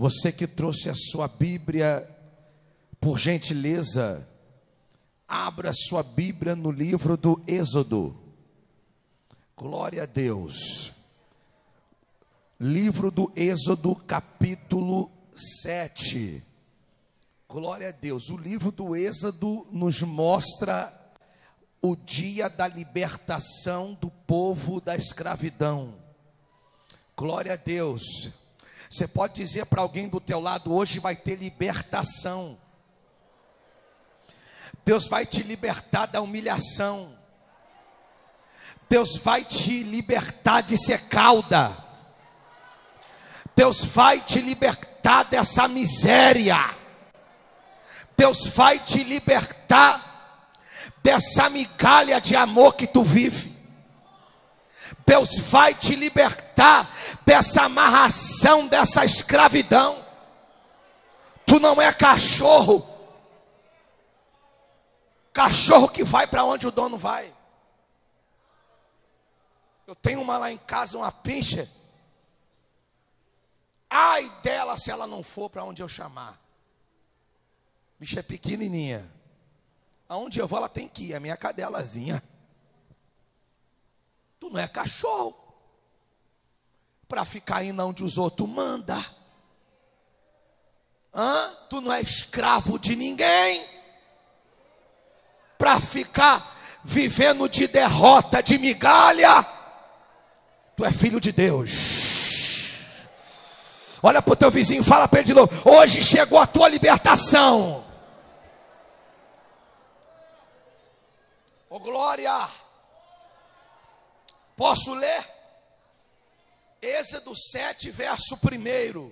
Você que trouxe a sua Bíblia, por gentileza, abra sua Bíblia no livro do Êxodo. Glória a Deus. Livro do Êxodo, capítulo 7. Glória a Deus. O livro do Êxodo nos mostra o dia da libertação do povo da escravidão. Glória a Deus. Você pode dizer para alguém do teu lado hoje vai ter libertação. Deus vai te libertar da humilhação. Deus vai te libertar de ser cauda. Deus vai te libertar dessa miséria. Deus vai te libertar dessa migalha de amor que tu vive. Deus vai te libertar dessa amarração, dessa escravidão. Tu não é cachorro. Cachorro que vai para onde o dono vai. Eu tenho uma lá em casa, uma pincha. Ai dela se ela não for para onde eu chamar. Bicha é pequenininha. Aonde eu vou, ela tem que ir. A minha cadelazinha. Não é cachorro. Para ficar indo onde os outros mandam. Hã? Tu não é escravo de ninguém. Para ficar vivendo de derrota, de migalha. Tu é filho de Deus. Olha para o teu vizinho, fala para ele de novo. Hoje chegou a tua libertação. Ô oh, glória! Posso ler? Êxodo 7, verso 1.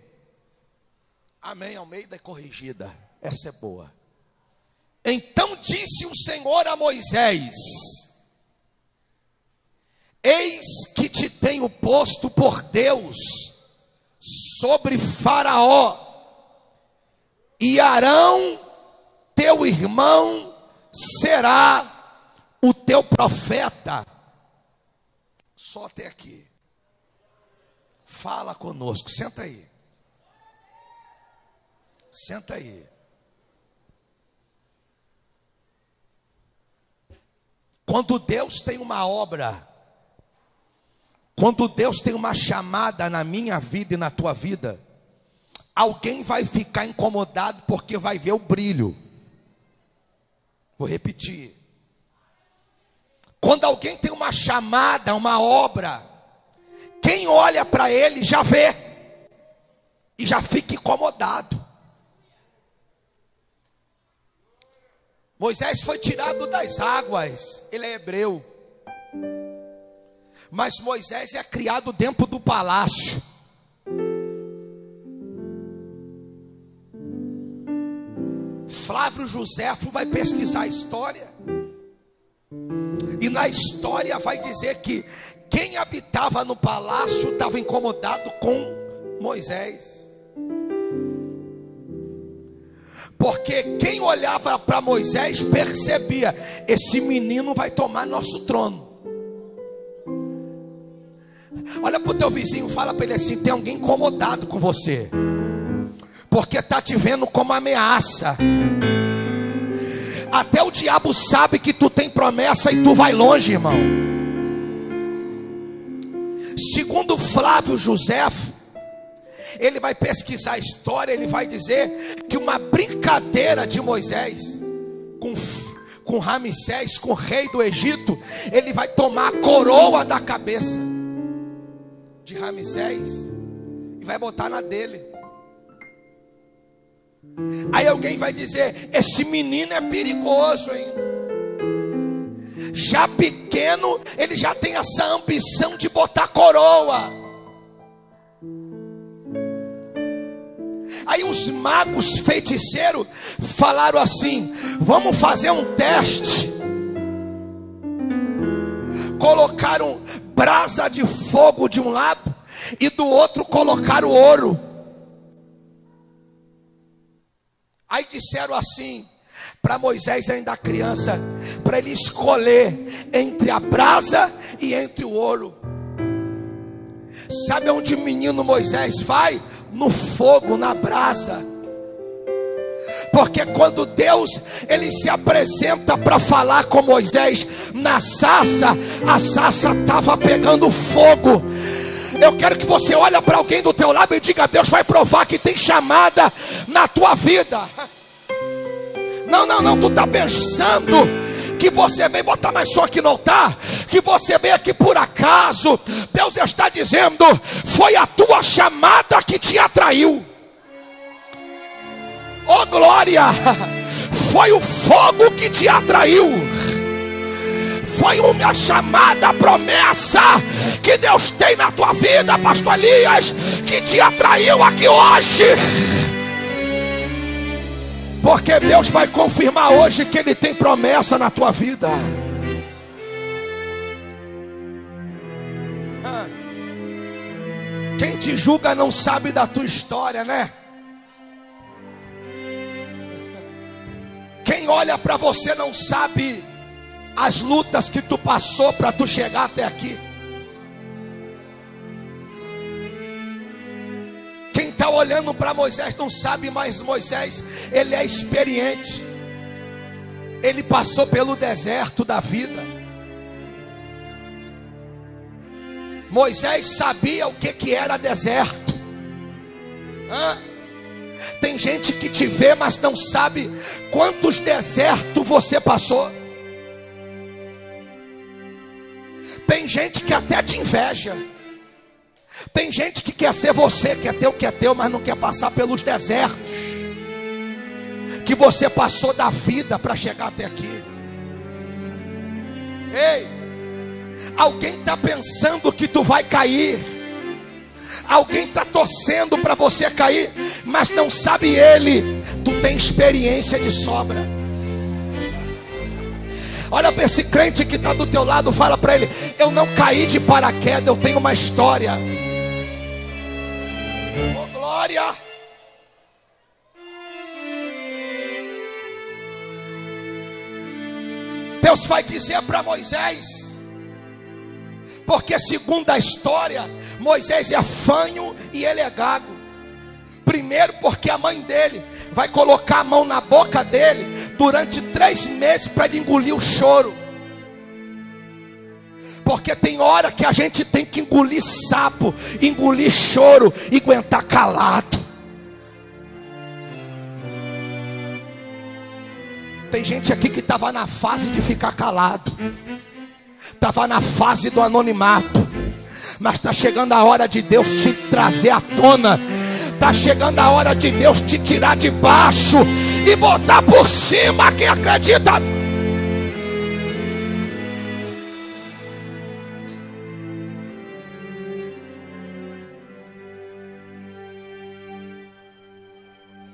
Amém, Almeida é corrigida. Essa é boa. Então disse o Senhor a Moisés: Eis que te tenho posto por Deus sobre Faraó, e Arão, teu irmão, será o teu profeta. Só até aqui. Fala conosco, senta aí. Senta aí. Quando Deus tem uma obra, quando Deus tem uma chamada na minha vida e na tua vida, alguém vai ficar incomodado porque vai ver o brilho. Vou repetir. Quando alguém tem uma chamada, uma obra, quem olha para ele já vê e já fica incomodado. Moisés foi tirado das águas, ele é hebreu. Mas Moisés é criado dentro do palácio. Flávio Joséfo vai pesquisar a história. E na história vai dizer que quem habitava no palácio estava incomodado com Moisés. Porque quem olhava para Moisés percebia: esse menino vai tomar nosso trono. Olha para o teu vizinho, fala para ele assim: tem alguém incomodado com você, porque está te vendo como ameaça. Até o diabo sabe que tu tem promessa e tu vai longe, irmão. Segundo Flávio Joséfo, ele vai pesquisar a história, ele vai dizer que uma brincadeira de Moisés com, com Ramsés, com o rei do Egito, ele vai tomar a coroa da cabeça de Ramsés e vai botar na dele. Aí alguém vai dizer: esse menino é perigoso, hein? Já pequeno, ele já tem essa ambição de botar coroa. Aí os magos feiticeiros falaram assim: vamos fazer um teste. Colocaram brasa de fogo de um lado e do outro colocaram ouro. Aí disseram assim para Moisés, ainda criança, para ele escolher entre a brasa e entre o ouro. Sabe onde o menino Moisés vai? no fogo, na brasa. Porque quando Deus ele se apresenta para falar com Moisés na sassa, a sassa estava pegando fogo. Eu quero que você olhe para alguém do teu lado e diga: Deus vai provar que tem chamada na tua vida. Não, não, não, tu está pensando que você vem botar mais só aqui no altar, que você vem aqui por acaso. Deus está dizendo: foi a tua chamada que te atraiu. Oh glória! Foi o fogo que te atraiu. Foi uma chamada, promessa que Deus tem na tua vida, Pastor Elias, que te atraiu aqui hoje. Porque Deus vai confirmar hoje que Ele tem promessa na tua vida. Quem te julga não sabe da tua história, né? Quem olha para você não sabe as lutas que tu passou para tu chegar até aqui. Quem está olhando para Moisés não sabe, mas Moisés, ele é experiente. Ele passou pelo deserto da vida. Moisés sabia o que, que era deserto. Hã? Tem gente que te vê, mas não sabe quantos desertos você passou. Tem gente que até te inveja. Tem gente que quer ser você, quer ter o que é teu, mas não quer passar pelos desertos que você passou da vida para chegar até aqui. Ei, alguém está pensando que tu vai cair. Alguém está torcendo para você cair, mas não sabe ele. Tu tem experiência de sobra. Olha para esse crente que está do teu lado, fala para ele: Eu não caí de paraquedas, eu tenho uma história glória. Deus vai dizer para Moisés, porque segundo a história, Moisés é fanho e ele é gago. Primeiro, porque a mãe dele vai colocar a mão na boca dele durante três meses para ele engolir o choro. Porque tem hora que a gente tem que engolir sapo, engolir choro e aguentar calado. Tem gente aqui que estava na fase de ficar calado, estava na fase do anonimato, mas está chegando a hora de Deus te trazer à tona, está chegando a hora de Deus te tirar de baixo e botar por cima quem acredita.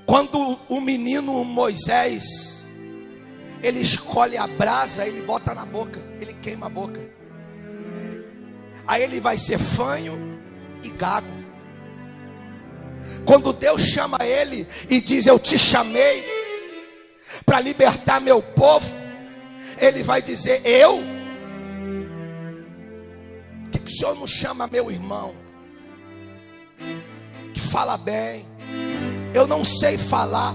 Quando o menino Moisés, ele escolhe a brasa, ele bota na boca, ele queima a boca. Aí ele vai ser fanho e gago. Quando Deus chama ele e diz: Eu te chamei para libertar meu povo, ele vai dizer: Eu? Que, que o senhor não chama meu irmão? Que fala bem eu não sei falar.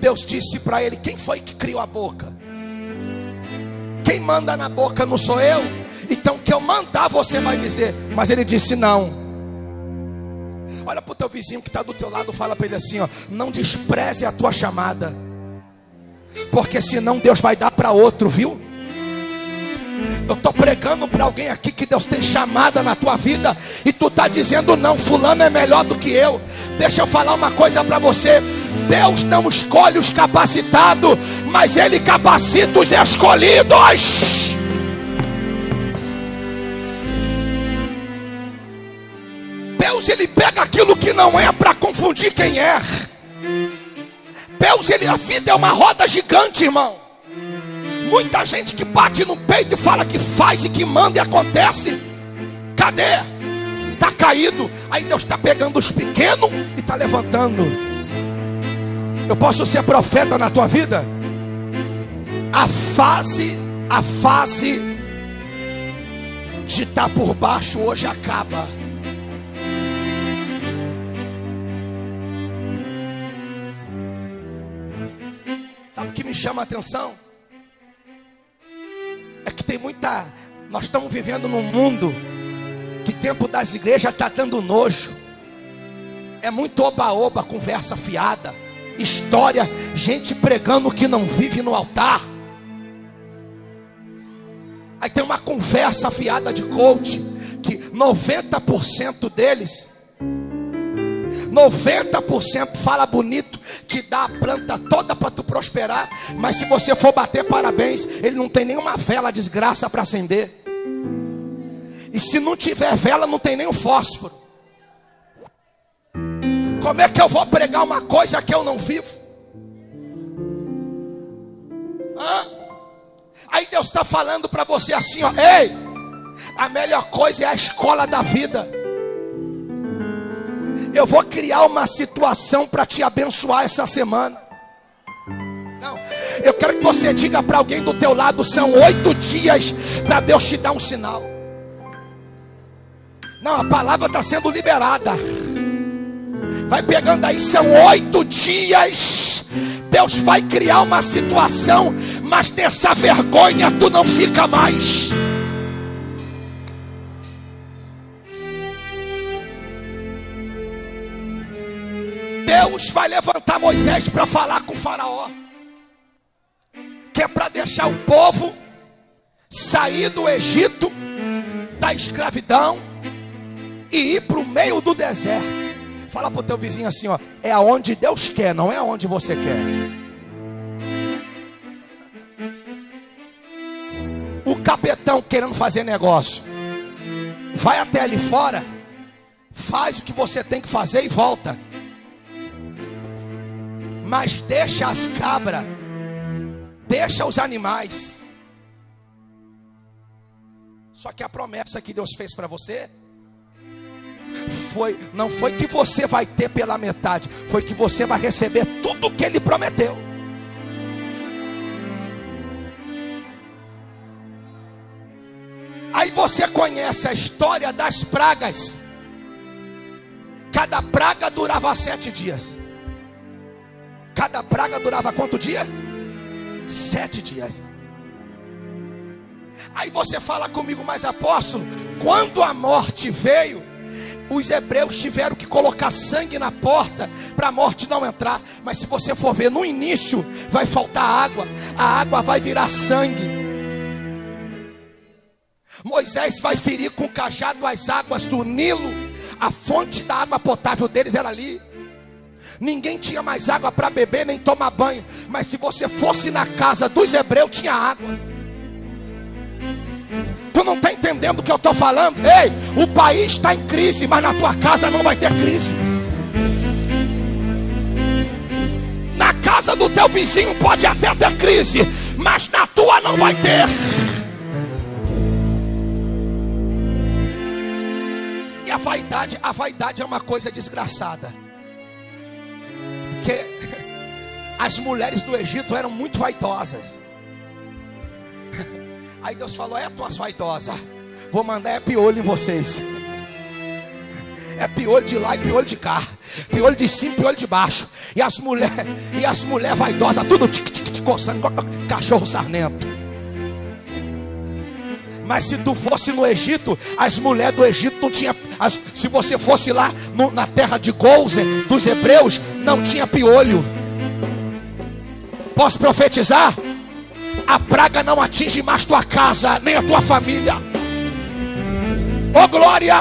Deus disse para ele: Quem foi que criou a boca? Quem manda na boca não sou eu. Então, que eu mandar, você vai dizer. Mas ele disse: Não. Olha para o teu vizinho que está do teu lado, fala para ele assim: ó, Não despreze a tua chamada, porque senão Deus vai dar para outro, viu? Eu estou pregando para alguém aqui que Deus tem chamada na tua vida e tu está dizendo não, fulano é melhor do que eu. Deixa eu falar uma coisa para você. Deus não escolhe os capacitados, mas Ele capacita os escolhidos. Deus ele pega aquilo que não é para confundir quem é. Deus ele a vida é uma roda gigante, irmão. Muita gente que bate no peito e fala que faz e que manda e acontece. Cadê? Está caído. Aí Deus está pegando os pequenos e está levantando. Eu posso ser profeta na tua vida? A fase, a fase de estar tá por baixo hoje acaba. Chama a atenção? É que tem muita. Nós estamos vivendo num mundo que tempo das igrejas está dando nojo. É muito oba-oba, conversa fiada, história, gente pregando que não vive no altar. Aí tem uma conversa fiada de coach, que 90% deles 90% fala bonito, te dá a planta toda para tu prosperar, mas se você for bater parabéns, ele não tem nenhuma vela desgraça para acender. E se não tiver vela, não tem nem o fósforo. Como é que eu vou pregar uma coisa que eu não vivo? Hã? Aí Deus está falando para você assim, ó, ei, a melhor coisa é a escola da vida. Eu vou criar uma situação para te abençoar essa semana. Não, eu quero que você diga para alguém do teu lado: são oito dias para Deus te dar um sinal. Não, a palavra está sendo liberada. Vai pegando aí, são oito dias. Deus vai criar uma situação, mas dessa vergonha tu não fica mais. Deus vai levantar Moisés para falar com Faraó, que é para deixar o povo sair do Egito, da escravidão, e ir para o meio do deserto. Fala para o teu vizinho assim: ó, é aonde Deus quer, não é aonde você quer. O capetão querendo fazer negócio, vai até ali fora, faz o que você tem que fazer e volta mas deixa as cabras, deixa os animais. Só que a promessa que Deus fez para você foi não foi que você vai ter pela metade, foi que você vai receber tudo que ele prometeu. Aí você conhece a história das pragas. Cada praga durava sete dias. Cada praga durava quanto dia? Sete dias. Aí você fala comigo, mas apóstolo, quando a morte veio, os hebreus tiveram que colocar sangue na porta para a morte não entrar. Mas se você for ver no início, vai faltar água, a água vai virar sangue. Moisés vai ferir com cajado as águas do Nilo, a fonte da água potável deles era ali. Ninguém tinha mais água para beber nem tomar banho. Mas se você fosse na casa dos hebreus, tinha água. Tu não está entendendo o que eu estou falando? Ei, o país está em crise, mas na tua casa não vai ter crise. Na casa do teu vizinho pode até ter crise, mas na tua não vai ter. E a vaidade, a vaidade é uma coisa desgraçada. Porque as mulheres do Egito eram muito vaidosas. Aí Deus falou: É tuas vaidosas, vou mandar é piolho em vocês. É piolho de lá e piolho de cá. Piolho de cima, piolho de baixo. E as mulheres, e as mulheres vaidosas, tudo tic, tic, tic, coçando, cachorro sarnento. Mas se tu fosse no Egito, as mulheres do Egito não tinha. As, se você fosse lá no, na terra de Golzen, dos hebreus, não tinha piolho. Posso profetizar? A praga não atinge mais tua casa, nem a tua família. Oh glória!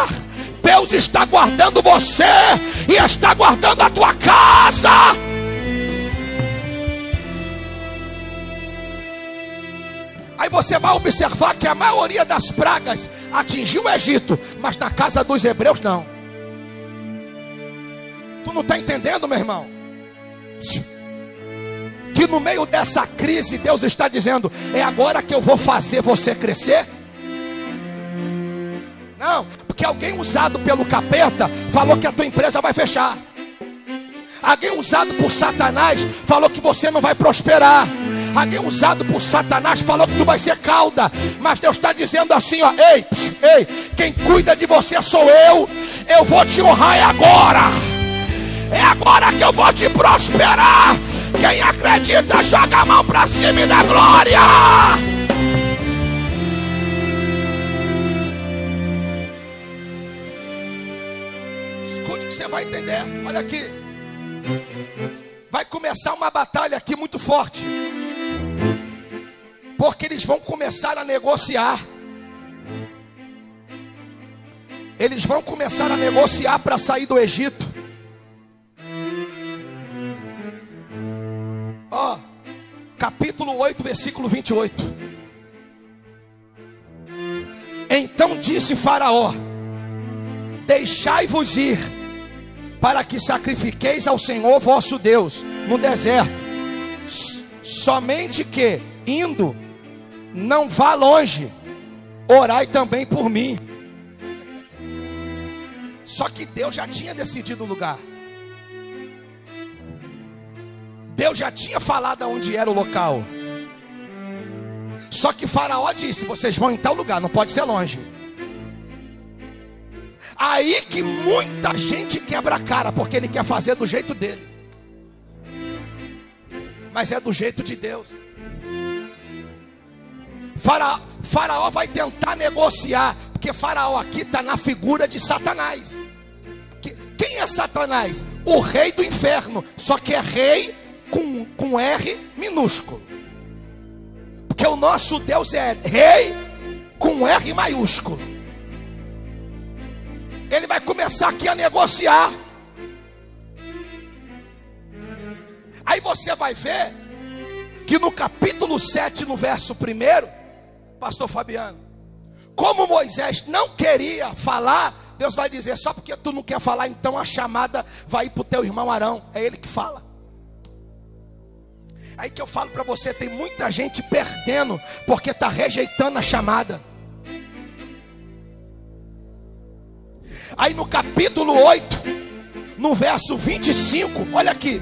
Deus está guardando você e está guardando a tua casa. Aí você vai observar que a maioria das pragas atingiu o Egito, mas na casa dos hebreus não. Não está entendendo, meu irmão? Que no meio dessa crise Deus está dizendo: é agora que eu vou fazer você crescer. Não, porque alguém usado pelo capeta falou que a tua empresa vai fechar. Alguém usado por Satanás falou que você não vai prosperar. Alguém usado por Satanás falou que tu vai ser cauda. Mas Deus está dizendo assim: ó, ei, ei, quem cuida de você sou eu. Eu vou te honrar agora. É agora que eu vou te prosperar. Quem acredita, joga a mão para cima e dá glória. Escute que você vai entender. Olha aqui. Vai começar uma batalha aqui muito forte. Porque eles vão começar a negociar. Eles vão começar a negociar para sair do Egito. Ó, oh, capítulo 8, versículo 28. Então disse Faraó: Deixai-vos ir, para que sacrifiqueis ao Senhor vosso Deus no deserto. Somente que, indo, não vá longe, orai também por mim. Só que Deus já tinha decidido o lugar. Deus já tinha falado aonde era o local. Só que Faraó disse: vocês vão em tal lugar, não pode ser longe. Aí que muita gente quebra a cara, porque ele quer fazer do jeito dele. Mas é do jeito de Deus. Faraó, faraó vai tentar negociar, porque Faraó aqui está na figura de Satanás. Quem é Satanás? O rei do inferno, só que é rei com, com R minúsculo. Porque o nosso Deus é rei com R maiúsculo. Ele vai começar aqui a negociar. Aí você vai ver que no capítulo 7, no verso 1, pastor Fabiano, como Moisés não queria falar, Deus vai dizer: só porque tu não quer falar, então a chamada vai para o teu irmão Arão, é ele que fala. Aí que eu falo para você: tem muita gente perdendo, porque está rejeitando a chamada. Aí no capítulo 8, no verso 25, olha aqui.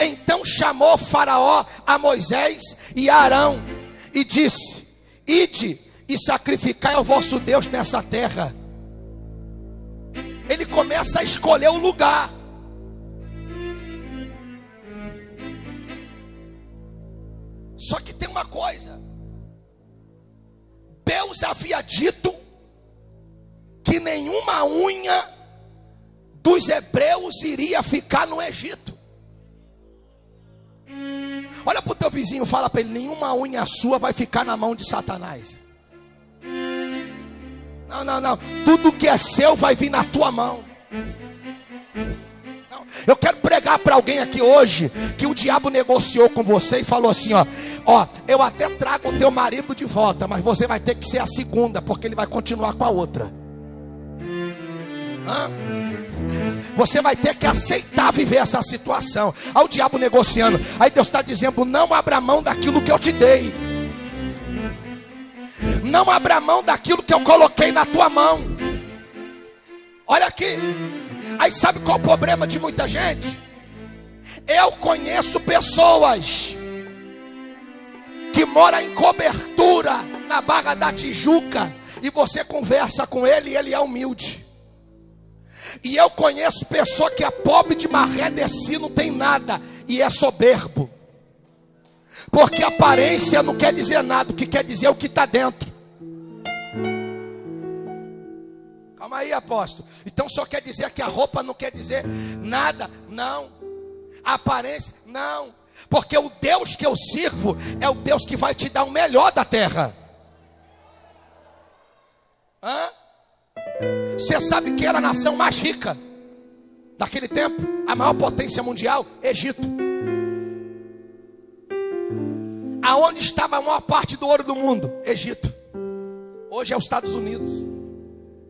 Então chamou Faraó a Moisés e a Arão e disse: Ide e sacrificai ao vosso Deus nessa terra. Ele começa a escolher o lugar. Só que tem uma coisa: Deus havia dito que nenhuma unha dos hebreus iria ficar no Egito. Olha para o teu vizinho, fala para ele: nenhuma unha sua vai ficar na mão de Satanás. Não, não, não. Tudo que é seu vai vir na tua mão. Eu quero pregar para alguém aqui hoje que o diabo negociou com você e falou assim: ó, ó, eu até trago o teu marido de volta, mas você vai ter que ser a segunda, porque ele vai continuar com a outra. Hã? Você vai ter que aceitar viver essa situação. Aí o diabo negociando. Aí Deus está dizendo: não abra mão daquilo que eu te dei. Não abra mão daquilo que eu coloquei na tua mão. Olha aqui. Aí sabe qual é o problema de muita gente? Eu conheço pessoas que moram em cobertura na Barra da Tijuca e você conversa com ele e ele é humilde. E eu conheço pessoa que é pobre de maré de si, não tem nada e é soberbo. Porque aparência não quer dizer nada, o que quer dizer é o que está dentro. Calma aí, apóstolo. Então só quer dizer que a roupa não quer dizer nada. Não. A aparência, não. Porque o Deus que eu sirvo é o Deus que vai te dar o melhor da terra. Hã? Você sabe que era a nação mais rica daquele tempo? A maior potência mundial? Egito. Aonde estava a maior parte do ouro do mundo? Egito. Hoje é os Estados Unidos.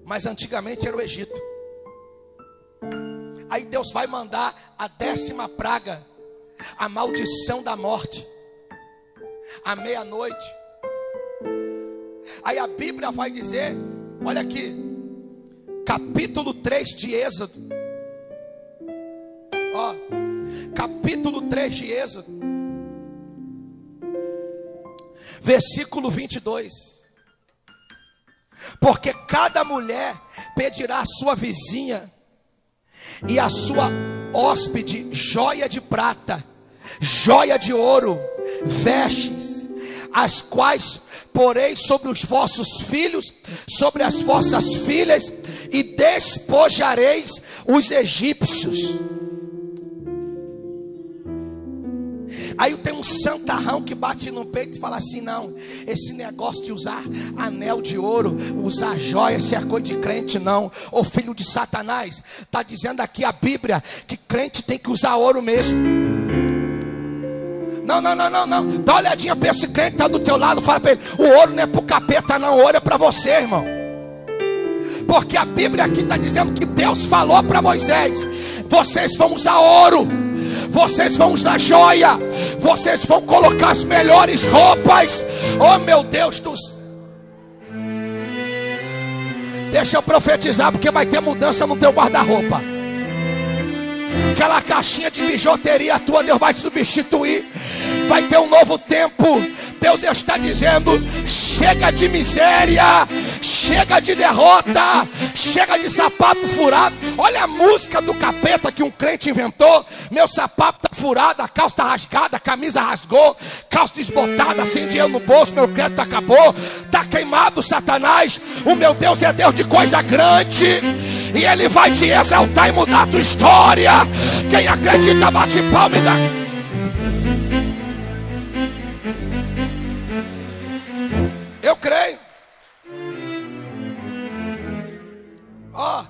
Mas antigamente era o Egito. Aí Deus vai mandar a décima praga, a maldição da morte, à meia-noite. Aí a Bíblia vai dizer: olha aqui, capítulo 3 de Êxodo. Ó, capítulo 3 de Êxodo, versículo 22. Porque cada mulher pedirá à sua vizinha e à sua hóspede joia de prata, joia de ouro, vestes, as quais porei sobre os vossos filhos, sobre as vossas filhas, e despojareis os egípcios. Aí tem um santarrão que bate no peito e fala assim: não, esse negócio de usar anel de ouro, usar joia, se é coisa de crente, não. Ô filho de Satanás, está dizendo aqui a Bíblia que crente tem que usar ouro mesmo. Não, não, não, não, não. Dá uma olhadinha para esse crente que está do teu lado, fala para ele: o ouro não é para o capeta, não, o ouro é para você, irmão. Porque a Bíblia aqui está dizendo que Deus falou para Moisés: vocês vão usar ouro vocês vão usar joia, vocês vão colocar as melhores roupas. Oh meu Deus do. Deixa eu profetizar, porque vai ter mudança no teu guarda-roupa. Aquela caixinha de bijuteria tua, Deus vai substituir. Vai ter um novo tempo. Deus está dizendo: chega de miséria, chega de derrota, chega de sapato furado. Olha a música do capeta que um crente inventou. Meu sapato está furado, a calça está rasgada, a camisa rasgou, calça desbotada, sem dinheiro no bolso, meu crédito acabou. Está queimado, Satanás. O meu Deus é Deus de coisa grande. E Ele vai te exaltar e mudar a tua história. Quem acredita, bate palma e dá. Eu creio. Ó.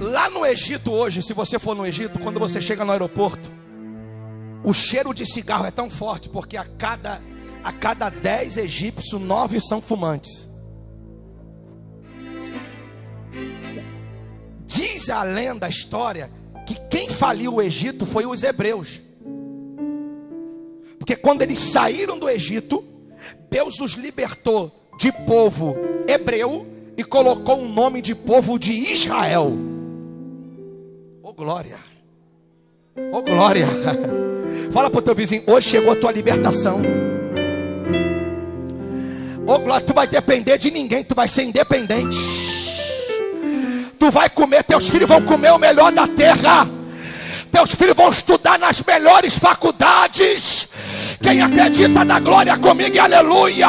Lá no Egito hoje, se você for no Egito, quando você chega no aeroporto, o cheiro de cigarro é tão forte porque a cada a cada dez egípcios, nove são fumantes. Diz a lenda, a história, que quem faliu o Egito foi os hebreus. Porque quando eles saíram do Egito, Deus os libertou de povo hebreu e colocou o nome de povo de Israel. Oh glória! Oh glória! Fala para o teu vizinho, hoje chegou a tua libertação. Oh glória, tu vai depender de ninguém, tu vai ser independente. Tu vai comer, teus filhos vão comer o melhor da terra. Teus filhos vão estudar nas melhores faculdades. Quem acredita na glória comigo, aleluia.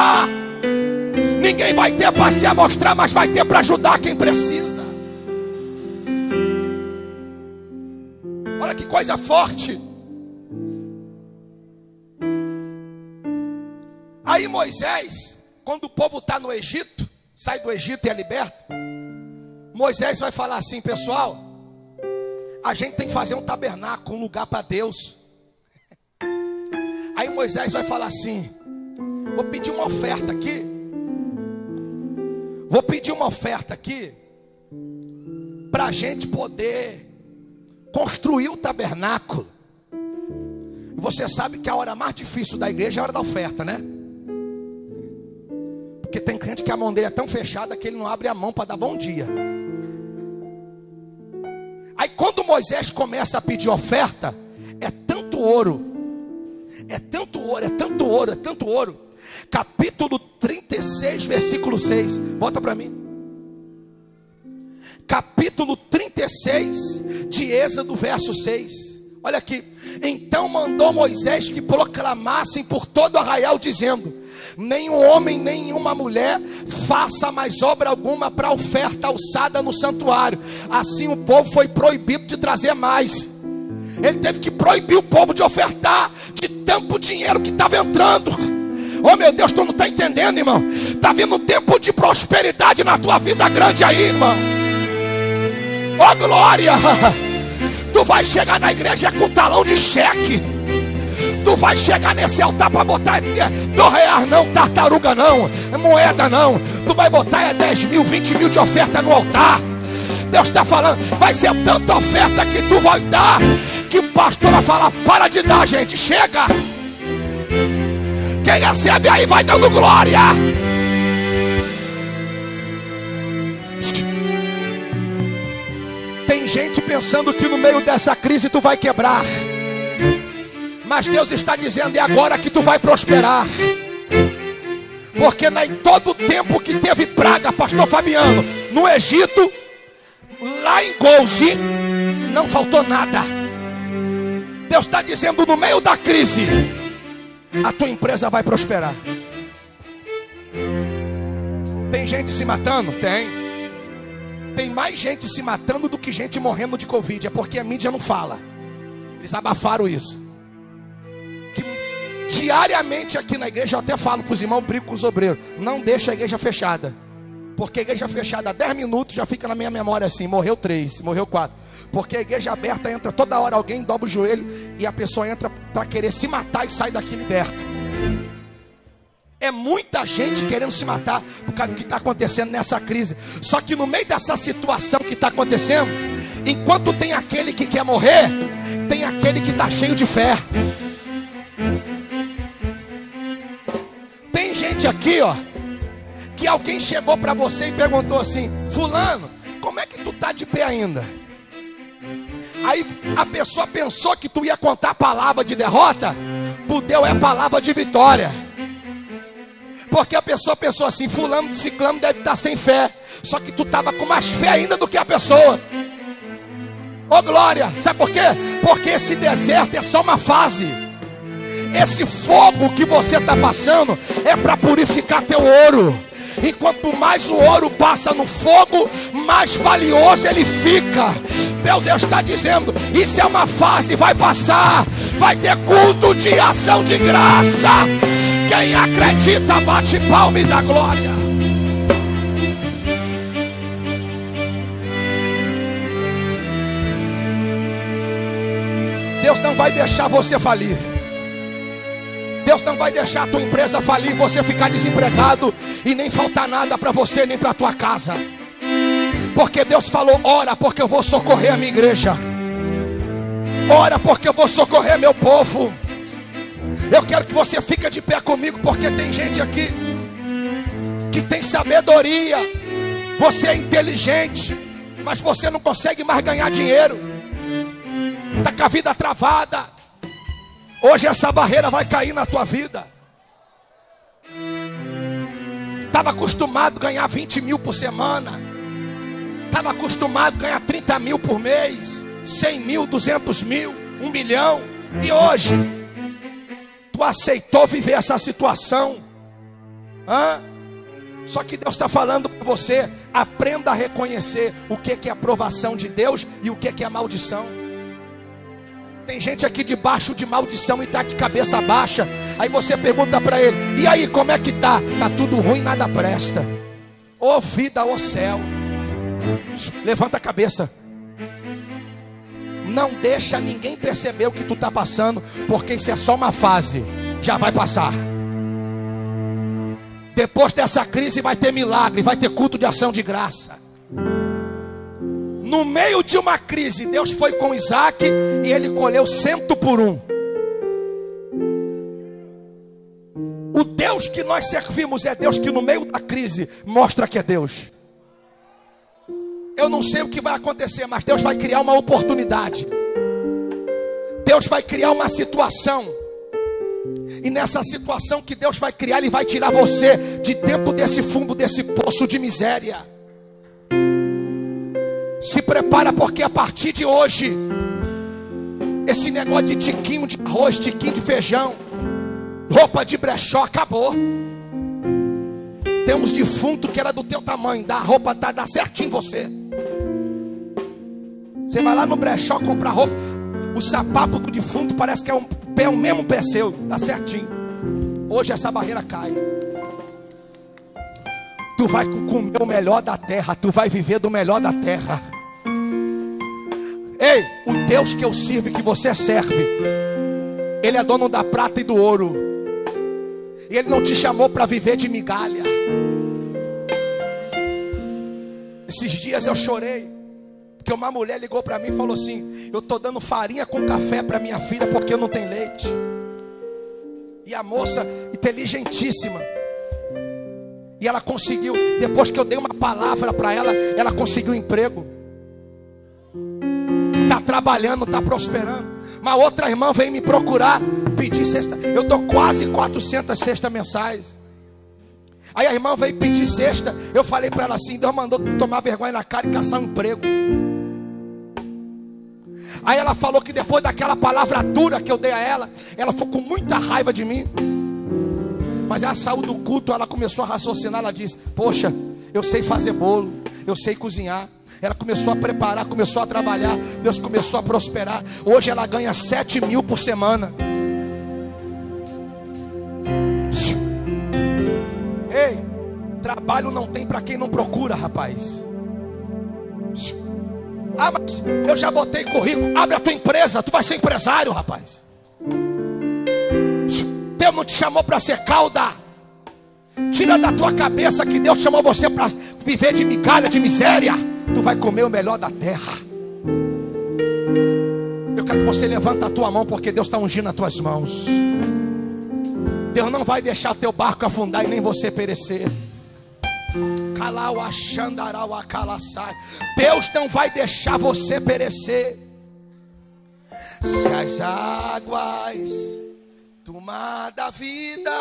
Ninguém vai ter para se amostrar, mas vai ter para ajudar quem precisa. Olha que coisa forte. Aí Moisés, quando o povo está no Egito, sai do Egito e é liberto. Moisés vai falar assim, pessoal. A gente tem que fazer um tabernáculo, um lugar para Deus. Aí Moisés vai falar assim: Vou pedir uma oferta aqui. Vou pedir uma oferta aqui. Para a gente poder construir o tabernáculo. Você sabe que a hora mais difícil da igreja é a hora da oferta, né? Porque tem crente que a mão dele é tão fechada que ele não abre a mão para dar bom dia. Aí quando Moisés começa a pedir oferta, é tanto ouro é tanto ouro, é tanto ouro, é tanto ouro. Capítulo 36, versículo 6. Bota para mim. Capítulo 36 de Êxodo, verso 6. Olha aqui. Então mandou Moisés que proclamassem por todo o arraial, dizendo: Nenhum homem, nenhuma mulher faça mais obra alguma para oferta alçada no santuário. Assim o povo foi proibido de trazer mais. Ele teve que proibir o povo de ofertar de tanto dinheiro que estava entrando. Oh meu Deus, tu não está entendendo, irmão? Está vindo um tempo de prosperidade na tua vida grande aí, irmão. Oh glória! Tu vai chegar na igreja com talão de cheque. Tu vai chegar nesse altar para botar do real não, tartaruga não, moeda não. Tu vai botar é 10 mil, 20 mil de oferta no altar. Deus está falando, vai ser tanta oferta que tu vai dar, que o pastor vai falar: para de dar, gente, chega. Quem recebe aí vai dando glória. Tem gente pensando que no meio dessa crise tu vai quebrar. Mas Deus está dizendo: é agora que tu vai prosperar. Porque em todo o tempo que teve praga, pastor Fabiano, no Egito, lá em Golzi, Não faltou nada. Deus está dizendo no meio da crise, a tua empresa vai prosperar. Tem gente se matando? Tem. Tem mais gente se matando do que gente morrendo de Covid. É porque a mídia não fala. Eles abafaram isso. Que diariamente aqui na igreja eu até falo para os irmãos, brigo com os obreiros. Não deixa a igreja fechada. Porque igreja fechada há 10 minutos já fica na minha memória assim: morreu três, morreu quatro. Porque a igreja aberta entra toda hora alguém dobra o joelho e a pessoa entra para querer se matar e sai daqui liberto. É muita gente querendo se matar por causa do que está acontecendo nessa crise. Só que no meio dessa situação que está acontecendo, enquanto tem aquele que quer morrer, tem aquele que está cheio de fé. Tem gente aqui, ó, que alguém chegou para você e perguntou assim: Fulano, como é que tu tá de pé ainda? Aí a pessoa pensou que tu ia contar a palavra de derrota, tu deu é palavra de vitória. Porque a pessoa pensou assim: Fulano de Ciclano deve estar sem fé. Só que tu estava com mais fé ainda do que a pessoa. Ô oh, glória, sabe por quê? Porque esse deserto é só uma fase. Esse fogo que você está passando é para purificar teu ouro. E quanto mais o ouro passa no fogo, mais valioso ele fica. Deus está dizendo: Isso é uma fase, vai passar. Vai ter culto de ação de graça. Quem acredita, bate palma e glória. Deus não vai deixar você falir. Deus não vai deixar a tua empresa falir, você ficar desempregado e nem faltar nada para você nem para tua casa. Porque Deus falou: "Ora, porque eu vou socorrer a minha igreja. Ora, porque eu vou socorrer meu povo." Eu quero que você fique de pé comigo, porque tem gente aqui que tem sabedoria. Você é inteligente, mas você não consegue mais ganhar dinheiro. Está com a vida travada. Hoje essa barreira vai cair na tua vida. Estava acostumado a ganhar 20 mil por semana. Estava acostumado a ganhar 30 mil por mês. 100 mil, 200 mil, 1 milhão. E hoje, tu aceitou viver essa situação. Hã? Só que Deus está falando para você: aprenda a reconhecer o que é aprovação de Deus e o que é maldição. Tem gente aqui debaixo de maldição e está de cabeça baixa. Aí você pergunta para ele: E aí, como é que tá? Tá tudo ruim, nada presta. Ô vida, ô céu. Levanta a cabeça. Não deixa ninguém perceber o que tu está passando, porque isso é só uma fase. Já vai passar. Depois dessa crise vai ter milagre, vai ter culto de ação de graça no meio de uma crise, Deus foi com Isaac e ele colheu cento por um. O Deus que nós servimos é Deus que no meio da crise mostra que é Deus. Eu não sei o que vai acontecer, mas Deus vai criar uma oportunidade. Deus vai criar uma situação. E nessa situação que Deus vai criar, Ele vai tirar você de dentro desse fundo, desse poço de miséria. Se prepara porque a partir de hoje esse negócio de tiquinho de arroz, tiquinho de feijão, roupa de brechó acabou. Temos defunto que era do teu tamanho, dá roupa, dá, dá certinho você. Você vai lá no brechó comprar roupa, o sapato do defunto parece que é um pé, o mesmo pé seu, dá certinho. Hoje essa barreira cai. Tu vai comer o melhor da terra, tu vai viver do melhor da terra. Ei, o Deus que eu sirvo e que você serve, Ele é dono da prata e do ouro. E Ele não te chamou para viver de migalha. Esses dias eu chorei. Porque uma mulher ligou para mim e falou assim: Eu estou dando farinha com café para minha filha porque não tem leite. E a moça, inteligentíssima. E ela conseguiu, depois que eu dei uma palavra para ela, ela conseguiu um emprego está trabalhando, está prosperando. Uma outra irmã veio me procurar, pedir cesta. Eu dou quase 400 cestas mensais. Aí a irmã veio pedir cesta. Eu falei para ela assim: Deus mandou tomar vergonha na cara e caçar um emprego. Aí ela falou que depois daquela palavra dura que eu dei a ela, ela ficou com muita raiva de mim. Mas ela saiu do culto, ela começou a raciocinar, ela disse: Poxa, eu sei fazer bolo, eu sei cozinhar. Ela começou a preparar, começou a trabalhar, Deus começou a prosperar. Hoje ela ganha sete mil por semana. Ei, trabalho não tem para quem não procura, rapaz. Ah, mas eu já botei currículo. Abre a tua empresa, tu vai ser empresário, rapaz. Deus não te chamou para ser cauda. Tira da tua cabeça que Deus chamou você para viver de migalha, de miséria. Vai comer o melhor da terra. Eu quero que você levanta a tua mão, porque Deus está ungindo as tuas mãos. Deus não vai deixar teu barco afundar e nem você perecer. Deus não vai deixar você perecer. Se as águas tomar da vida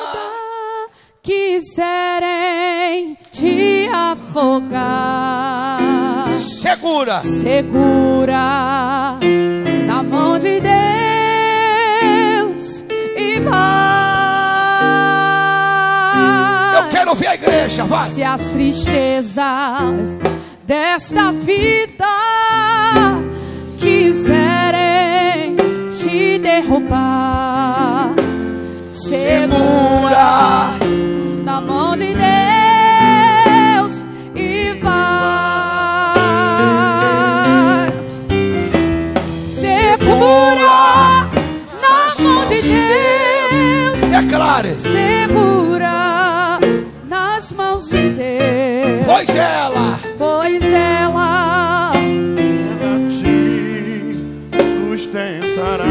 quiserem te afogar, segura, segura na mão de Deus e vai. Eu quero ver a igreja, vai. Se as tristezas desta vida quiserem te derrubar, segura Declare, Segura nas mãos de Deus. pois ela. Pois ela ela te sustentará.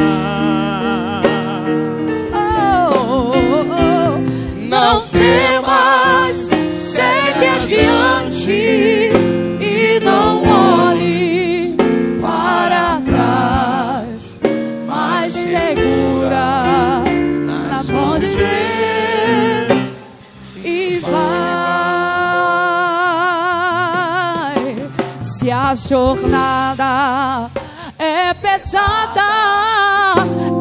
oh, oh, oh, não temas, segue adiante a jornada é pesada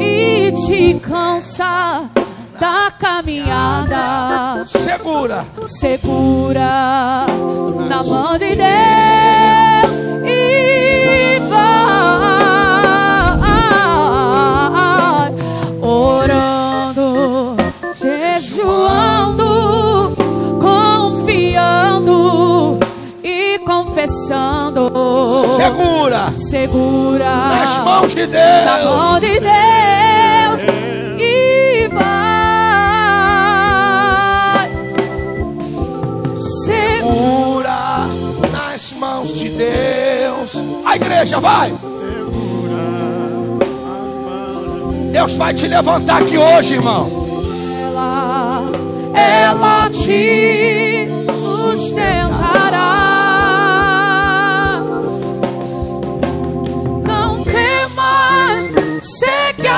e te cansa da caminhada, segura, segura na mão de Deus segura Segura nas mãos de na Deus. mão de Deus e vai. Segura Segura nas mãos de Deus. A igreja vai. Deus vai te levantar aqui hoje, irmão. ela, ela te sustentará.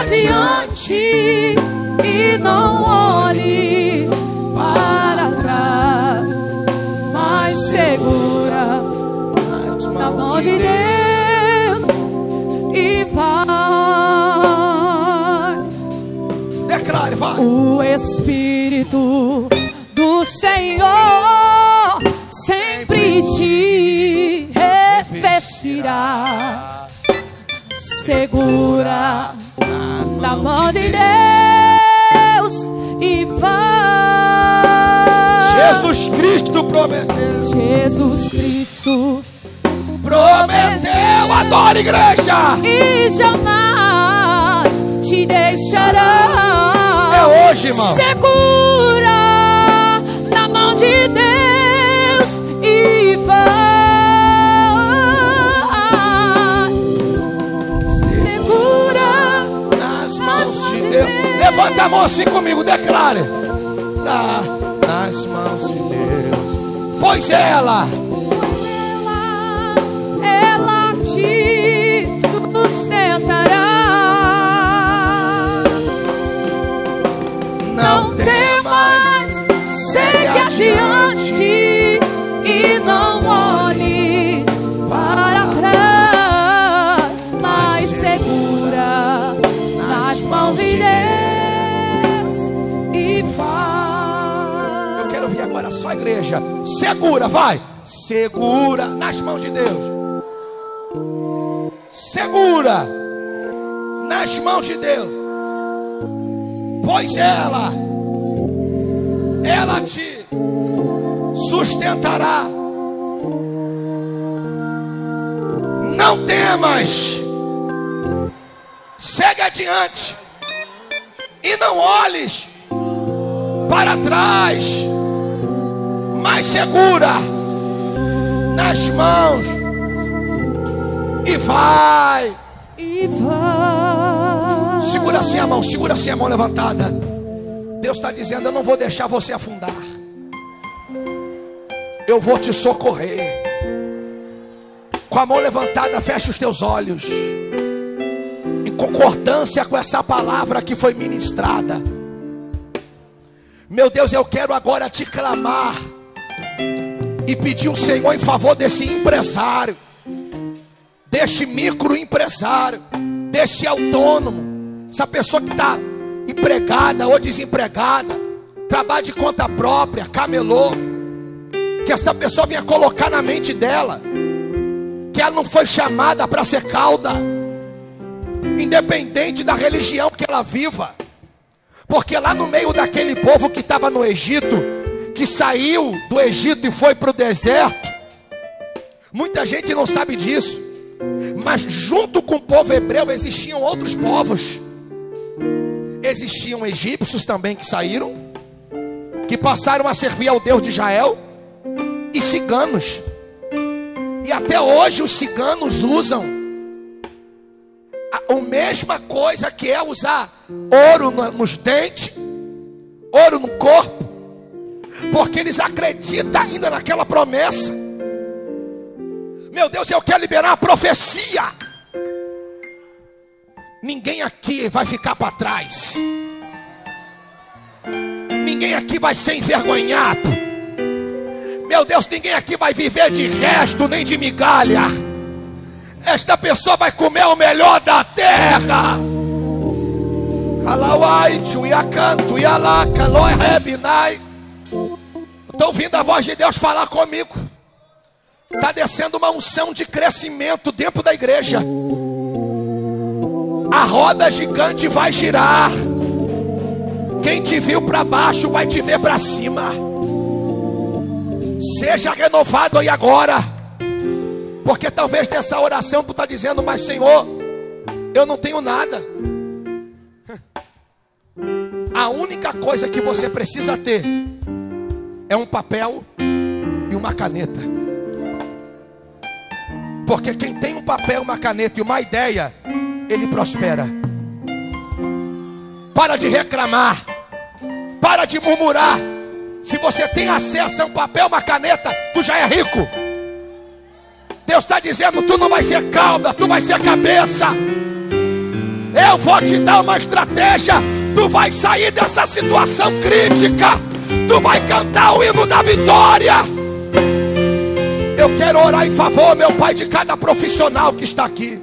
Adiante e não olhe para trás, mas segura na mão de Deus e vai. Declare, vai. O Espírito do Senhor sempre te revestirá. Segura na mão de Deus e vai. Jesus Cristo prometeu. Jesus Cristo Prometeu. Adora, igreja. e jamais te deixará. É hoje, irmão. Segura na mão de Deus Levanta a mão assim comigo. Declare. Tá nas mãos de Deus. Pois ela. ela, ela te sustentará. Não temas, segue adiante quero ouvir agora só a igreja. Segura, vai. Segura nas mãos de Deus. Segura nas mãos de Deus. Pois ela, ela te sustentará. Não temas. Segue adiante. E não olhes para trás. Mas segura nas mãos e vai. E vai. Segura assim a mão, segura assim a mão levantada. Deus está dizendo: Eu não vou deixar você afundar. Eu vou te socorrer. Com a mão levantada, fecha os teus olhos. Em concordância com essa palavra que foi ministrada. Meu Deus, eu quero agora te clamar e pedir o Senhor em favor desse empresário, deste microempresário, deste autônomo, essa pessoa que está empregada ou desempregada, trabalha de conta própria, camelô, que essa pessoa venha colocar na mente dela que ela não foi chamada para ser cauda, independente da religião que ela viva, porque lá no meio daquele povo que estava no Egito, que saiu do Egito e foi para o deserto, muita gente não sabe disso, mas junto com o povo hebreu existiam outros povos, existiam egípcios também que saíram, que passaram a servir ao Deus de Israel, e ciganos. E até hoje os ciganos usam a, a mesma coisa que é usar ouro no- nos dentes, ouro no corpo, porque eles acreditam ainda naquela promessa. Meu Deus, eu quero liberar a profecia. Ninguém aqui vai ficar para trás. Ninguém aqui vai ser envergonhado. Meu Deus, ninguém aqui vai viver de resto nem de migalha. Esta pessoa vai comer o melhor da terra. Alawai, Chuyakanto, Yalaka, Loi Rebinai. Estou ouvindo a voz de Deus falar comigo. Está descendo uma unção de crescimento dentro da igreja. A roda gigante vai girar. Quem te viu para baixo vai te ver para cima. Seja renovado aí agora. Porque talvez nessa oração tu está dizendo, mas Senhor, eu não tenho nada. A única coisa que você precisa ter é um papel e uma caneta. Porque quem tem um papel, uma caneta e uma ideia, ele prospera. Para de reclamar. Para de murmurar. Se você tem acesso a um papel, uma caneta, tu já é rico. Deus está dizendo: tu não vai ser cauda, tu vai ser cabeça. Eu vou te dar uma estratégia. Tu vai sair dessa situação crítica. Tu vai cantar o hino da vitória. Eu quero orar em favor, meu Pai, de cada profissional que está aqui.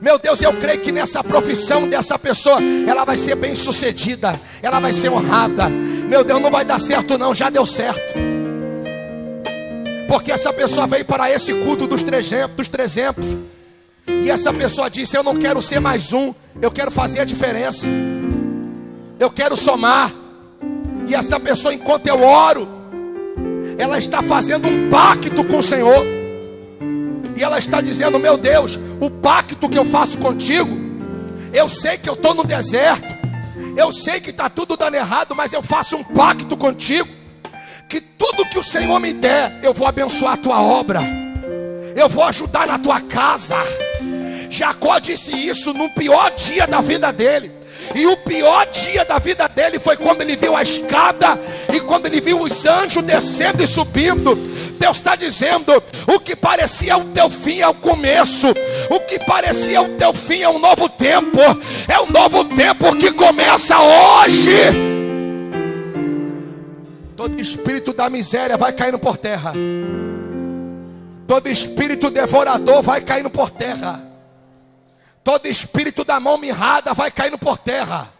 Meu Deus, eu creio que nessa profissão dessa pessoa, ela vai ser bem sucedida, ela vai ser honrada. Meu Deus, não vai dar certo, não, já deu certo. Porque essa pessoa veio para esse culto dos 300, dos 300. E essa pessoa disse: Eu não quero ser mais um, eu quero fazer a diferença. Eu quero somar. E essa pessoa, enquanto eu oro, ela está fazendo um pacto com o Senhor. E ela está dizendo: Meu Deus, o pacto que eu faço contigo, eu sei que eu estou no deserto, eu sei que está tudo dando errado, mas eu faço um pacto contigo. Que tudo que o Senhor me der, eu vou abençoar a tua obra, eu vou ajudar na tua casa. Jacó disse isso no pior dia da vida dele. E o pior dia da vida dele foi quando ele viu a escada e quando ele viu os anjos descendo e subindo. Deus está dizendo: o que parecia o teu fim é o começo, o que parecia o teu fim é um novo tempo, é um novo tempo que começa hoje. Todo espírito da miséria vai caindo por terra, todo espírito devorador vai caindo por terra. Todo espírito da mão mirrada vai caindo por terra.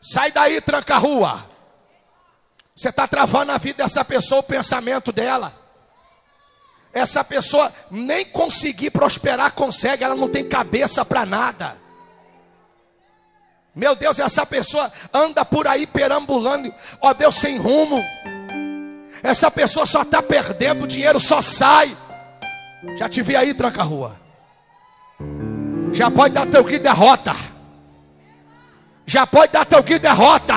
Sai daí, tranca a rua. Você está travando a vida dessa pessoa, o pensamento dela. Essa pessoa nem conseguir prosperar consegue, ela não tem cabeça para nada. Meu Deus, essa pessoa anda por aí perambulando, ó Deus, sem rumo. Essa pessoa só está perdendo dinheiro, só sai. Já te vi aí, tranca a rua. Já pode dar teu que derrota. Já pode dar teu que derrota.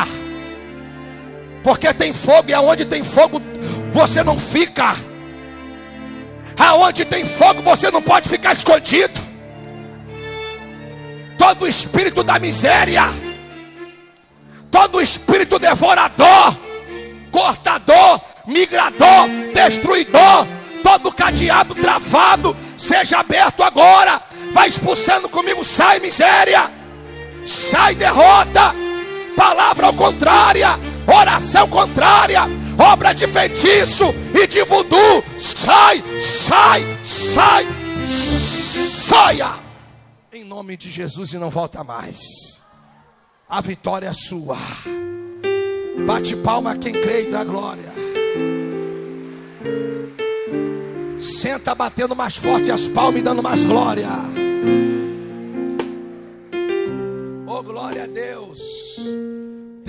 Porque tem fogo e aonde tem fogo você não fica. Aonde tem fogo você não pode ficar escondido. Todo espírito da miséria, todo espírito devorador, cortador, migrador, destruidor, todo cadeado travado, seja aberto agora. Vai expulsando comigo, sai miséria, sai derrota, palavra ao contrária, oração contrária, obra de feitiço e de voodoo. Sai, sai, sai, saia. Em nome de Jesus e não volta mais. A vitória é sua. Bate palma quem crê e dá glória. Senta batendo mais forte as palmas e dando mais glória. Glória a Deus.